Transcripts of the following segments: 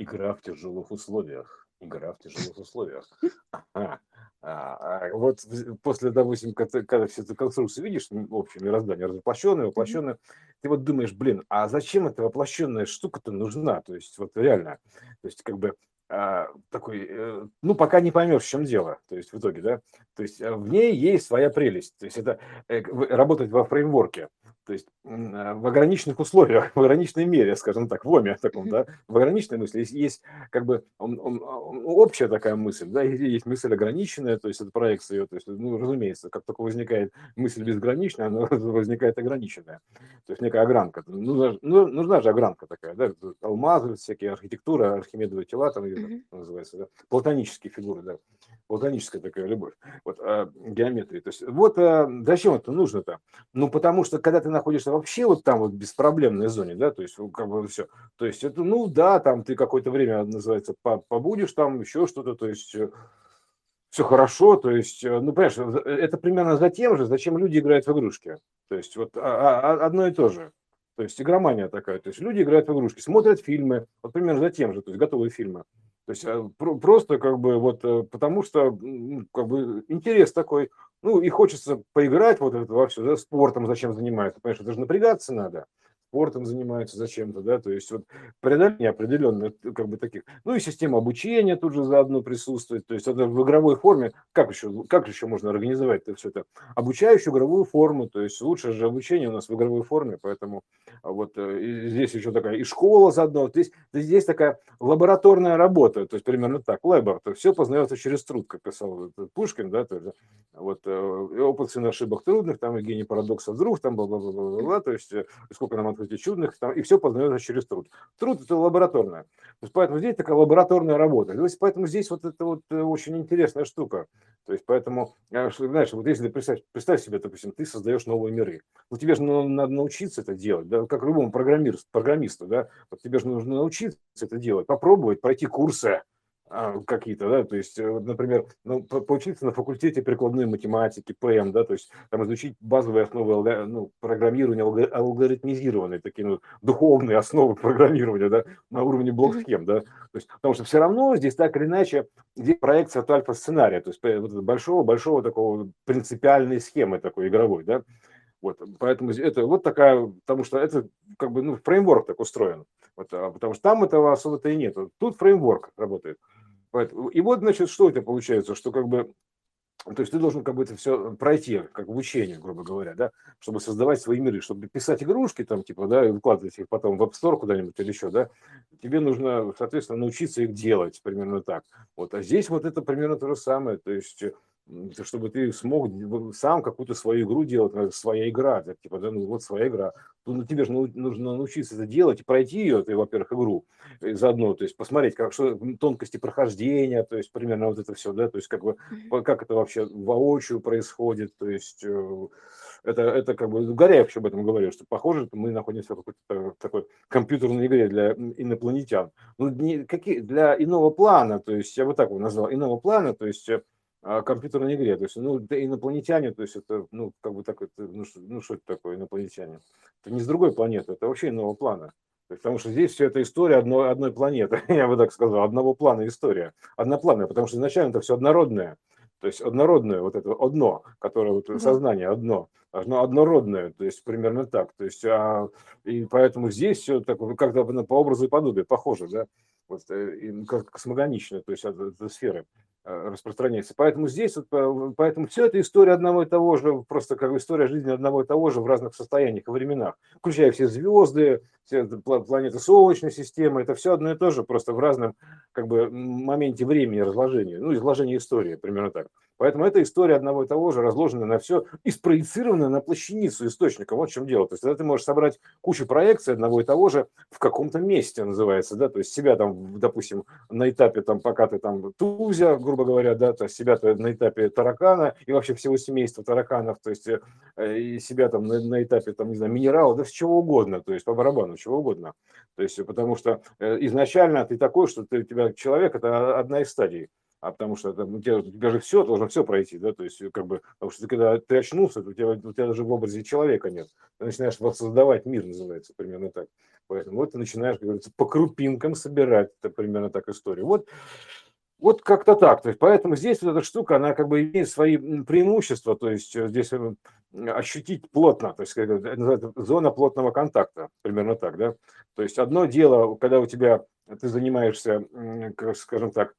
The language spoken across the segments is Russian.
Игра в тяжелых условиях. Игра в тяжелых условиях. Ага. А, а вот после, допустим, когда, когда всю эту конструкцию видишь, в общем, мироздание воплощенное, воплощенное, ты вот думаешь, блин, а зачем эта воплощенная штука-то нужна? То есть вот реально, то есть как бы а, такой, э, ну, пока не поймешь, в чем дело, то есть в итоге, да, то есть э, в ней есть своя прелесть, то есть это э, работать во фреймворке, то есть а, в ограниченных условиях, в ограниченной мере, скажем так, в оме таком, да, в ограниченной мысли. Есть, есть как бы он, он, общая такая мысль, да, есть мысль ограниченная, то есть это проекция ее, то есть, ну, разумеется, как только возникает мысль безграничная, она возникает ограниченная, то есть некая огранка, нужна, ну, нужна же огранка такая, да, алмазы, всякие архитектура, архимедовые тела, там ее называется, да, платонические фигуры, да, платоническая такая любовь, вот, а, геометрии, то есть вот а, зачем это нужно-то? Ну, потому что когда ты на находишься вообще вот там вот беспроблемной зоне, да, то есть как бы все, то есть это, ну да, там ты какое-то время, называется, побудешь там, еще что-то, то есть э, все хорошо, то есть, э, ну, понимаешь, это примерно за тем же, зачем люди играют в игрушки, то есть вот а, а, одно и то же, то есть игромания такая, то есть люди играют в игрушки, смотрят фильмы, вот примерно за тем же, то есть готовые фильмы, то есть э, просто как бы вот потому что как бы интерес такой, ну, и хочется поиграть вот это во все, да, спортом зачем занимаются, понимаешь, это же напрягаться надо, спортом занимаются зачем-то, да, то есть вот преодоление определенно как бы таких, ну и система обучения тут же заодно присутствует, то есть это в игровой форме, как еще, как еще можно организовать это все это, обучающую игровую форму, то есть лучшее же обучение у нас в игровой форме, поэтому вот э, здесь еще такая и школа заодно, то есть здесь такая лабораторная работа, то есть примерно так, лабор, то все познается через труд, как писал Пушкин, да, то есть, вот э, опыт сын ошибок трудных, там и гений парадоксов вдруг, там бла-бла-бла-бла, то есть э, сколько нам открытий чудных, там, и все познается через труд. Труд это лабораторная. То есть, поэтому здесь такая лабораторная работа. То есть, поэтому здесь вот это вот очень интересная штука. То есть, поэтому, знаешь, вот если представь, представь себе, допустим, ты создаешь новые миры. Ну, тебе же надо научиться это делать, да, как любому программисту, программисту, да, вот тебе же нужно научиться это делать, попробовать, пройти курсы, какие-то, да, то есть, э, например, ну, поучиться на факультете прикладной математики, ПМ, да, то есть там изучить базовые основы ну, программирования, алгоритмизированные, такие ну, духовные основы программирования, да, на уровне блок-схем, да, то есть, потому что все равно здесь так или иначе, здесь проекция от альфа-сценария, то есть вот большого-большого такого принципиальной схемы такой игровой, да, вот, поэтому это вот такая, потому что это как бы, ну, фреймворк так устроен, вот, а потому что там этого особо-то и нет. Тут фреймворк работает. И вот, значит, что это получается, что как бы то есть ты должен как бы это все пройти, как обучение, грубо говоря, да, чтобы создавать свои миры, чтобы писать игрушки там, типа, да, и выкладывать их потом в App Store куда-нибудь или еще, да, тебе нужно, соответственно, научиться их делать примерно так. Вот, а здесь вот это примерно то же самое, то есть чтобы ты смог сам какую-то свою игру делать, своя игра, типа, да, ну вот своя игра. Тут ну, тебе же нужно научиться это делать и пройти ее, ты, во-первых, игру и заодно, то есть посмотреть, как что тонкости прохождения, то есть примерно вот это все, да, то есть как бы как это вообще воочию происходит, то есть э, это, это как бы Горяев об этом говорил, что похоже, мы находимся в какой-то такой компьютерной игре для инопланетян. Ну, не, какие, для иного плана, то есть я бы так его назвал, иного плана, то есть э, компьютерной игре. То есть, ну, инопланетяне, то есть это, ну, как бы так, это, ну, что, ну, что это такое инопланетяне? Это не с другой планеты, это вообще иного плана. Потому что здесь все это история одной, одной планеты, я бы так сказал, одного плана история. Однопланная, потому что изначально это все однородное. То есть однородное, вот это одно, которое вот сознание одно, оно однородное, то есть примерно так. То есть, а, и поэтому здесь все так, как-то по образу и подобию похоже, да, вот, э, и как космогонично, то есть от, от сферы. Э, распространяется. Поэтому здесь, поэтому все это история одного и того же, просто как история жизни одного и того же в разных состояниях и временах, включая все звезды, все планеты Солнечной системы, это все одно и то же, просто в разном как бы моменте времени разложения, ну, изложения истории, примерно так. Поэтому эта история одного и того же, разложена на все и спроецирована на плащаницу источника. Вот в чем дело. То есть, тогда ты можешь собрать кучу проекций одного и того же в каком-то месте, называется, да, то есть себя там, допустим, на этапе, там, пока ты там тузя, грубо говоря, да, то есть себя -то на этапе таракана и вообще всего семейства тараканов, то есть э, и себя там на, на этапе, там, не знаю, минерала, да, чего угодно, то есть по барабану, чего угодно. То есть потому что э, изначально ты такой, что ты, у тебя человек – это одна из стадий а потому что это, у, тебя, у тебя же все, должно все пройти, да, то есть как бы, потому что ты, когда ты очнулся, у тебя, у тебя даже в образе человека нет, ты начинаешь воссоздавать мир, называется, примерно так. Поэтому вот ты начинаешь, как говорится, по крупинкам собирать. Это примерно так история. Вот вот как-то так. То есть, поэтому здесь вот эта штука, она как бы имеет свои преимущества. То есть э, здесь ощутить плотно, то есть это называется зона плотного контакта, примерно так, да. То есть одно дело, когда у тебя ты занимаешься, скажем так,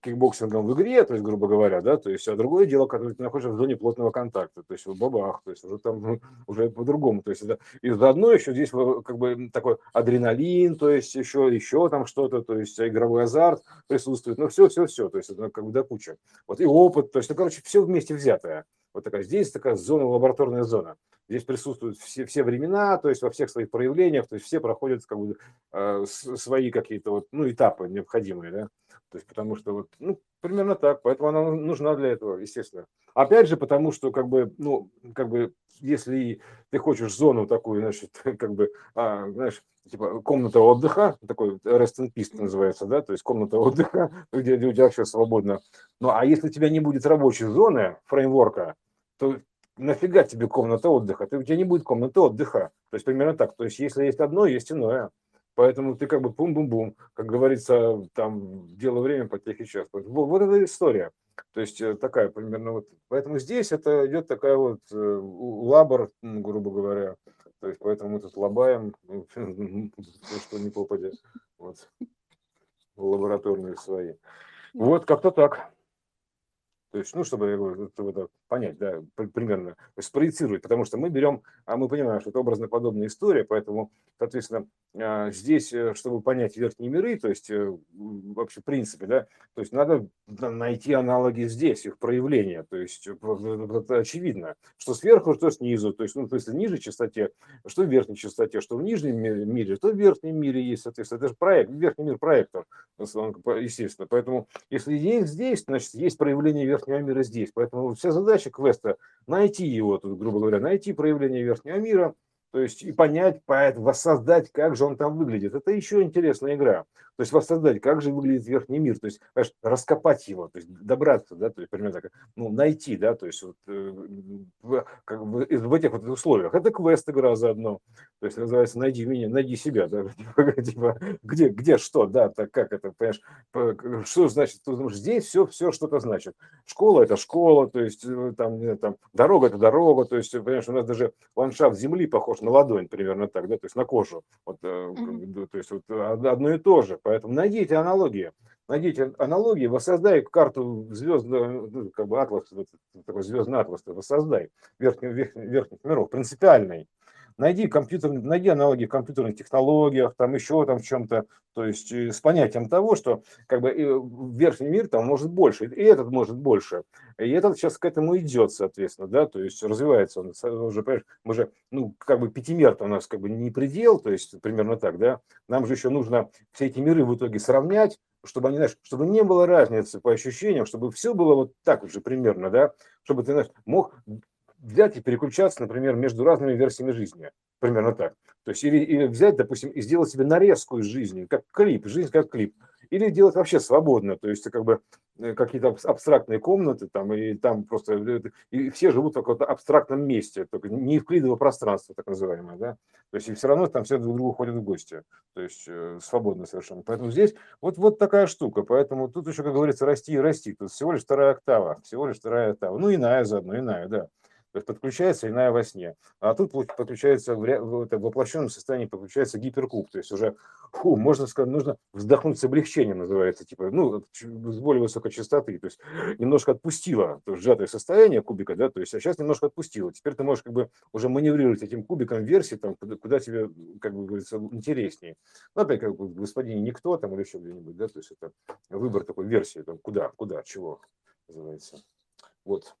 кикбоксингом в игре, то есть, грубо говоря, да, то есть, а другое дело, когда ты находишься в зоне плотного контакта, то есть, в бабах, то есть, уже там, уже по-другому, то есть, это, и заодно еще здесь как бы такой адреналин, то есть, еще, еще там что-то, то есть, игровой азарт присутствует, ну, все, все, все, то есть, это как бы до кучи. Вот, и опыт, то есть, ну, короче, все вместе взятое. Вот такая, здесь такая зона, лабораторная зона. Здесь присутствуют все, все времена, то есть во всех своих проявлениях, то есть все проходят как бы э, свои какие-то вот, ну, этапы необходимые, да. То есть потому что вот, ну, примерно так, поэтому она нужна для этого, естественно. Опять же, потому что, как бы, ну, как бы, если ты хочешь зону такую, значит, как бы, а, знаешь, типа комната отдыха, такой rest in peace называется, да, то есть комната отдыха, где, где у тебя все свободно. Ну, а если у тебя не будет рабочей зоны, фреймворка, то нафига тебе комната отдыха? Ты, у тебя не будет комнаты отдыха. То есть примерно так. То есть если есть одно, есть иное. Поэтому ты как бы бум-бум-бум, как говорится, там дело время, потехи час. Вот, вот эта история. То есть э, такая примерно вот. Поэтому здесь это идет такая вот э, лабор, грубо говоря. То есть поэтому мы тут лобаем, что не попадет. Вот. Лабораторные свои. Вот как-то так. То есть, ну, чтобы, чтобы это понять, да, примерно, спроецировать, потому что мы берем, а мы понимаем, что это образно-подобная история, поэтому, соответственно, а, здесь, э, чтобы понять верхние миры, то есть э, вообще в принципе, да, то есть надо найти аналоги здесь, их проявления, то есть э, это очевидно, что сверху, что снизу, то есть, ну, то есть в нижней частоте, что в верхней частоте, что в нижнем мире, что в верхнем мире есть, соответственно, это же проект, верхний мир проектор, естественно, поэтому если есть здесь, значит, есть проявление верхнего мира здесь, поэтому вся задача квеста найти его, тут, грубо говоря, найти проявление верхнего мира, то есть и понять, воссоздать, как же он там выглядит. Это еще интересная игра. То есть воссоздать, как же выглядит верхний мир, то есть раскопать его, то есть добраться, да, то есть примерно так, ну, найти, да, то есть вот, э, в, как бы, в этих вот условиях. Это квест игра заодно. То есть называется «Найди меня, найди себя», да, типа, типа, где, где что, да, так как это, понимаешь, что значит, ты здесь все, все что-то значит. Школа – это школа, то есть э, там, там дорога – это дорога, то есть, понимаешь, у нас даже ландшафт земли похож на ладонь, примерно так, да, то есть на кожу, вот, mm-hmm. то есть вот одно и то же, Поэтому найдите аналогии. Найдите аналогии, воссоздай карту звездного, ну, как бы атлас, такой звездный атлас, воссоздай верхних, верхних, верхних миров, принципиальный найди компьютер, найди аналоги в компьютерных технологиях, там еще там в чем-то, то есть э, с понятием того, что как бы верхний мир там может больше, и этот может больше, и этот сейчас к этому идет, соответственно, да, то есть развивается он уже, понимаешь, мы же, ну, как бы пятимер у нас как бы не предел, то есть примерно так, да, нам же еще нужно все эти миры в итоге сравнять, чтобы они, знаешь, чтобы не было разницы по ощущениям, чтобы все было вот так уже примерно, да, чтобы ты, знаешь, мог взять и переключаться, например, между разными версиями жизни. Примерно так. То есть или, или взять, допустим, и сделать себе нарезку из жизни, как клип, жизнь как клип. Или делать вообще свободно, то есть как бы э, какие-то абстрактные комнаты там, и там просто, э, и все живут в каком-то абстрактном месте, только не евклидово пространство, так называемое, да, то есть и все равно там все друг к другу ходят в гости, то есть э, свободно совершенно. Поэтому здесь вот, вот такая штука, поэтому тут еще, как говорится, расти и расти, тут всего лишь вторая октава, всего лишь вторая октава, ну иная заодно, иная, да. То есть подключается иная во сне. А тут подключается в, в, в воплощенном состоянии подключается гиперкуб. То есть уже, фу, можно сказать, нужно вздохнуть с облегчением, называется, типа, ну, с более высокой частоты. То есть немножко отпустила то есть сжатое состояние кубика, да, то есть, а сейчас немножко отпустила. Теперь ты можешь как бы уже маневрировать этим кубиком версии, там, куда, куда тебе, как бы говорится, интереснее. Ну, опять как бы господин никто там или еще где-нибудь, да, то есть это выбор такой версии, там, куда, куда, чего называется. Вот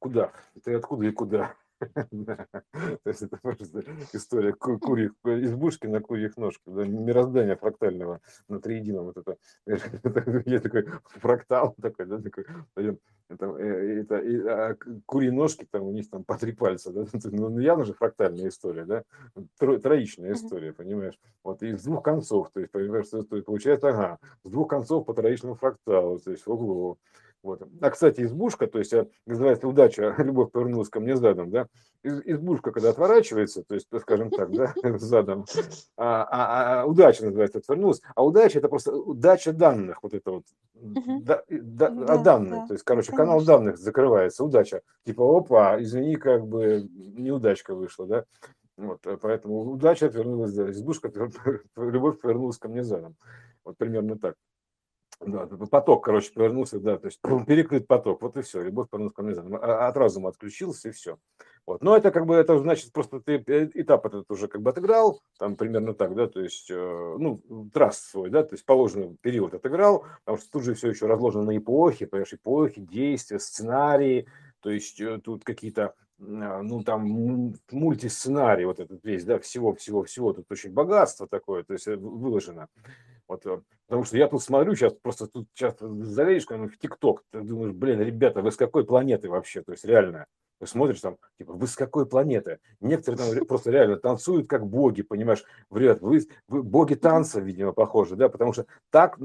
куда? Ты откуда и куда? То есть это просто история курьих избушки на курьих ножках, да, мироздания фрактального на триедином. Вот это, я такой фрактал такой, да, такой, это, э, это, а курьи ножки, там у них там по три пальца, да, ну, ну явно же фрактальная история, да, Тро, троичная история, понимаешь, вот, и с двух концов, то есть, понимаешь, то есть, получается, ага, с двух концов по троичному фракталу, то есть, ого, Вот. А, кстати, избушка, то есть, э, называется удача, любовь повернулась ко мне задом, да, избушка, когда отворачивается, то есть, скажем так, да, задом, а, а, а удача называется, отвернулась, а удача это просто удача данных, вот это вот, да, да, да, данные, да, то есть, короче, конечно. канал данных закрывается, удача, типа, опа, извини, как бы неудачка вышла, да, вот, э, поэтому удача отвернулась, да, избушка, любовь повернулась ко мне задом, вот примерно так. Да, поток, короче, повернулся, да, то есть перекрыт поток, вот и все, любовь повернулась ко мне а, от разума отключился и все. Вот. Но это как бы, это значит, просто ты э, этап этот уже как бы отыграл, там примерно так, да, то есть, э, ну, траст свой, да, то есть положенный период отыграл, потому что тут же все еще разложено на эпохи, понимаешь, эпохи, действия, сценарии, то есть тут какие-то а, ну, там, мультисценарий вот этот весь, да, всего-всего-всего, тут очень богатство такое, то есть э, выложено. Вот, э, потому что я тут смотрю, сейчас просто тут часто залезешь в ТикТок, ты думаешь, блин, ребята, вы с какой планеты вообще, то есть реально, ты смотришь там, типа, вы с какой планеты? Некоторые там просто реально танцуют как боги, понимаешь, вряд вы, вы боги танца, видимо, похожи, да, потому что так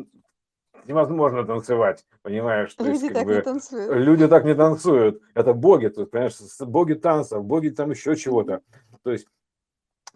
невозможно танцевать, понимаешь? То Люди есть, так бы, не танцуют. Люди так не танцуют. Это боги, тут, понимаешь, боги танцев, боги там еще чего-то. То есть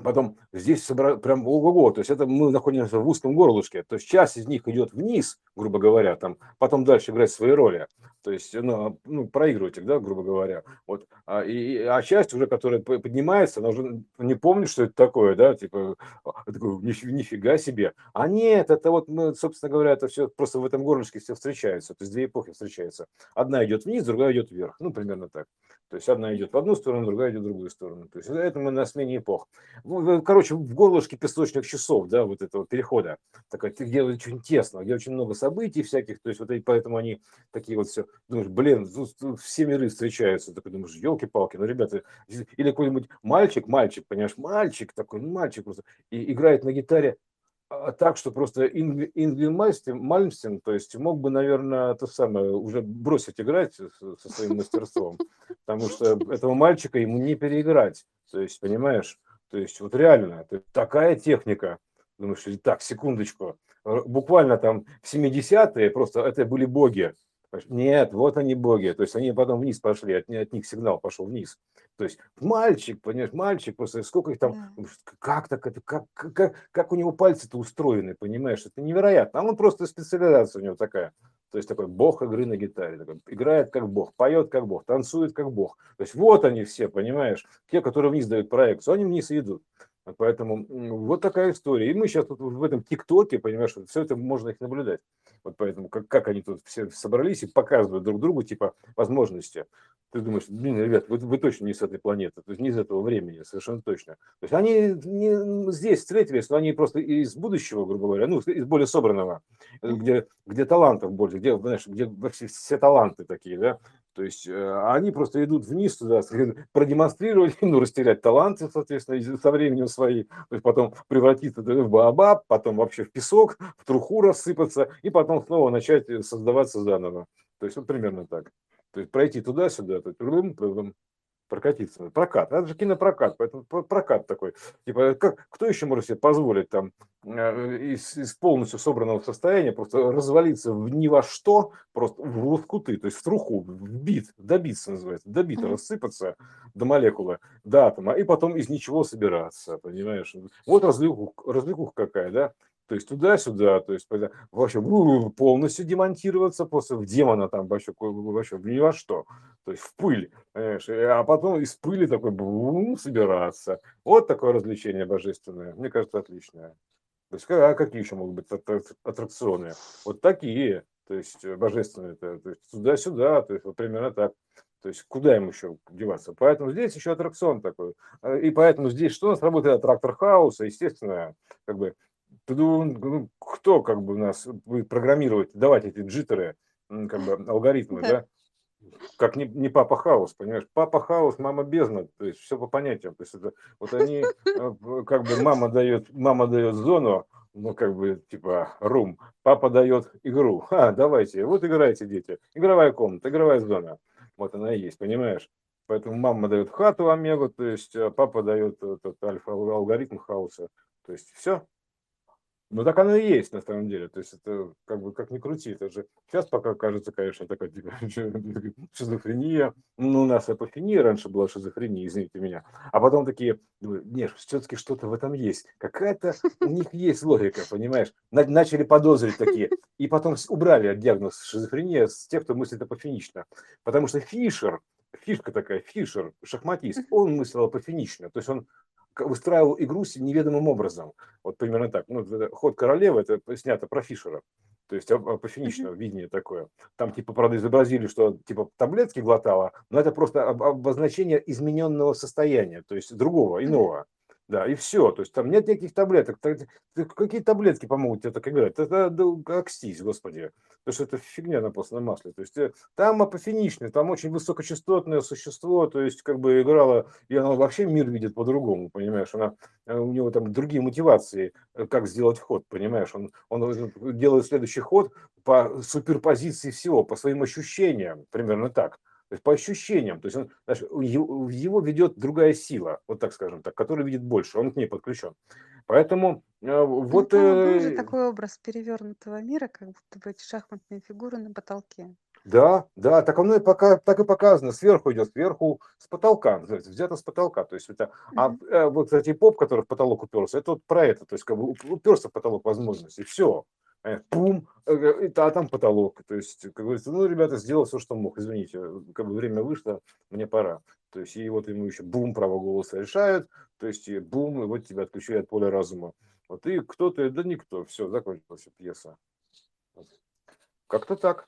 Потом здесь собра... прям ого-го, то есть это мы находимся в узком горлышке, то есть часть из них идет вниз, грубо говоря, там, потом дальше играть свои роли, то есть, ну, ну проигрывать их, да, грубо говоря, вот, а, и, а часть уже, которая поднимается, она уже не помнит, что это такое, да, типа, а, такой, нифига себе, а нет, это вот мы, собственно говоря, это все просто в этом горлышке все встречаются, то есть две эпохи встречаются, одна идет вниз, другая идет вверх, ну, примерно так, то есть одна идет в одну сторону, другая идет в другую сторону, то есть это мы на смене эпох, короче, в горлышке песочных часов, да, вот этого перехода, такая, где очень тесно, где очень много событий всяких, то есть вот и поэтому они такие вот все, думаешь, блин, тут, тут все миры встречаются, такой думаешь, елки-палки, ну, ребята, или какой-нибудь мальчик, мальчик, понимаешь, мальчик такой, ну, мальчик просто, и играет на гитаре, так, что просто Ингви, Ингви Мальмстин, то есть мог бы, наверное, то самое, уже бросить играть со своим мастерством, потому что этого мальчика ему не переиграть, то есть, понимаешь, то есть вот реально, такая техника. Думаешь, так, секундочку. Буквально там в 70-е просто это были боги. Нет, вот они боги. То есть они потом вниз пошли, от, от них сигнал пошел вниз. То есть мальчик, понимаешь, мальчик, просто сколько их там, да. как так это, как, как, как у него пальцы-то устроены, понимаешь, это невероятно. А он просто специализация у него такая. То есть такой бог игры на гитаре. Такой, играет как бог, поет как бог, танцует как бог. То есть вот они все, понимаешь, те, которые вниз дают проекцию, они вниз идут. Поэтому вот такая история. И мы сейчас тут в этом ТикТоке, понимаешь, все это можно их наблюдать. Вот поэтому, как, как они тут все собрались и показывают друг другу, типа, возможности. Ты думаешь, блин, ребят, вы, вы точно не с этой планеты, то есть не из этого времени, совершенно точно. То есть они не здесь встретились, но они просто из будущего, грубо говоря, ну, из более собранного, где, где талантов больше, где, знаешь, где вообще все таланты такие, да, то есть э, они просто идут вниз туда, продемонстрировать, ну, растерять таланты, соответственно, со временем свои, то есть потом превратиться в баобаб, потом вообще в песок, в труху рассыпаться, и потом снова начать э, создаваться заново. То есть вот примерно так. То есть пройти туда-сюда, то есть, прокатиться. Прокат. Это же кинопрокат, поэтому прокат такой. Типа, как, кто еще может себе позволить там э, из, из полностью собранного состояния просто развалиться в ни во что, просто в лоскуты, то есть в труху, в бит, добиться называется, добито, mm-hmm. рассыпаться до молекулы, до атома, и потом из ничего собираться, понимаешь? Вот развлекуха, развлекуха какая, да? То есть туда-сюда, то есть вообще полностью демонтироваться, после в демона там вообще, вообще ни во что, то есть в пыль, понимаешь, а потом из пыли такой бум, собираться. Вот такое развлечение божественное, мне кажется, отличное. То есть, а какие еще могут быть аттракционы? Вот такие, то есть божественные, то есть туда-сюда, то есть вот примерно так. То есть куда им еще деваться? Поэтому здесь еще аттракцион такой. И поэтому здесь что у нас работает фактор хаоса, естественно, как бы ну, кто как бы у нас будет программировать, давать эти джиттеры, как бы алгоритмы, да? Как не, не папа хаос, понимаешь? Папа хаос, мама бездна, то есть все по понятиям. То есть это, вот они, э, как бы мама дает, мама дает зону, ну, как бы, типа, room, папа дает игру. А, давайте, вот играйте, дети. Игровая комната, игровая зона. Вот она и есть, понимаешь? Поэтому мама дает хату омегу, то есть э, папа дает этот альфа-алгоритм хаоса. То есть все, Ну, так оно и есть, на самом деле. То есть это как бы как ни крути, это же сейчас пока кажется, конечно, такая типа, шизофрения. Ну, у нас апофения раньше была шизофрения, извините меня. А потом такие, нет, все-таки что-то в этом есть. Какая-то у них есть логика, понимаешь? Начали подозрить такие. И потом убрали диагноз шизофрения с тех, кто мыслит апофенично. Потому что Фишер, фишка такая, Фишер, шахматист, он мыслил апофенично. То есть он выстраивал игру неведомым образом. Вот примерно так. Ну, ход королевы, это снято про Фишера. То есть апофеничное видение такое. Там типа, правда, изобразили, что типа таблетки глотала, но это просто обозначение измененного состояния, то есть другого, иного. Да, и все. То есть там нет никаких таблеток. Какие таблетки помогут тебе так играть? Это окстись, господи. Потому что это фигня на постном масле. То есть э, там апофеничный, там очень высокочастотное существо, то есть как бы играла, и она вообще мир видит по-другому, понимаешь? Она, э, у него там другие мотивации, э, как сделать ход, понимаешь? Он, он делает следующий ход по суперпозиции всего, по своим ощущениям, примерно так. То есть по ощущениям, то есть он, знаешь, его, его ведет другая сила, вот так скажем так, которая видит больше, он к ней подключен. Поэтому э, вот... Ну, был же такой образ перевернутого мира, как будто бы эти шахматные фигуры на потолке. Да, да, так оно и пока, так и показано. Сверху идет, сверху с потолка, взято с потолка. То есть это, а э, вот эти поп, который в потолок уперся, это вот про это, то есть как бы уперся в потолок возможностей, все. Э, пум, э, а там потолок. То есть, как говорится, ну, ребята, сделал все, что мог, извините, как бы время вышло, мне пора. То есть, и вот ему еще бум, право голоса решают, то есть, и бум, и вот тебя отключили от поля разума. Вот и кто-то, да никто, все, закончилась пьеса. Как-то так.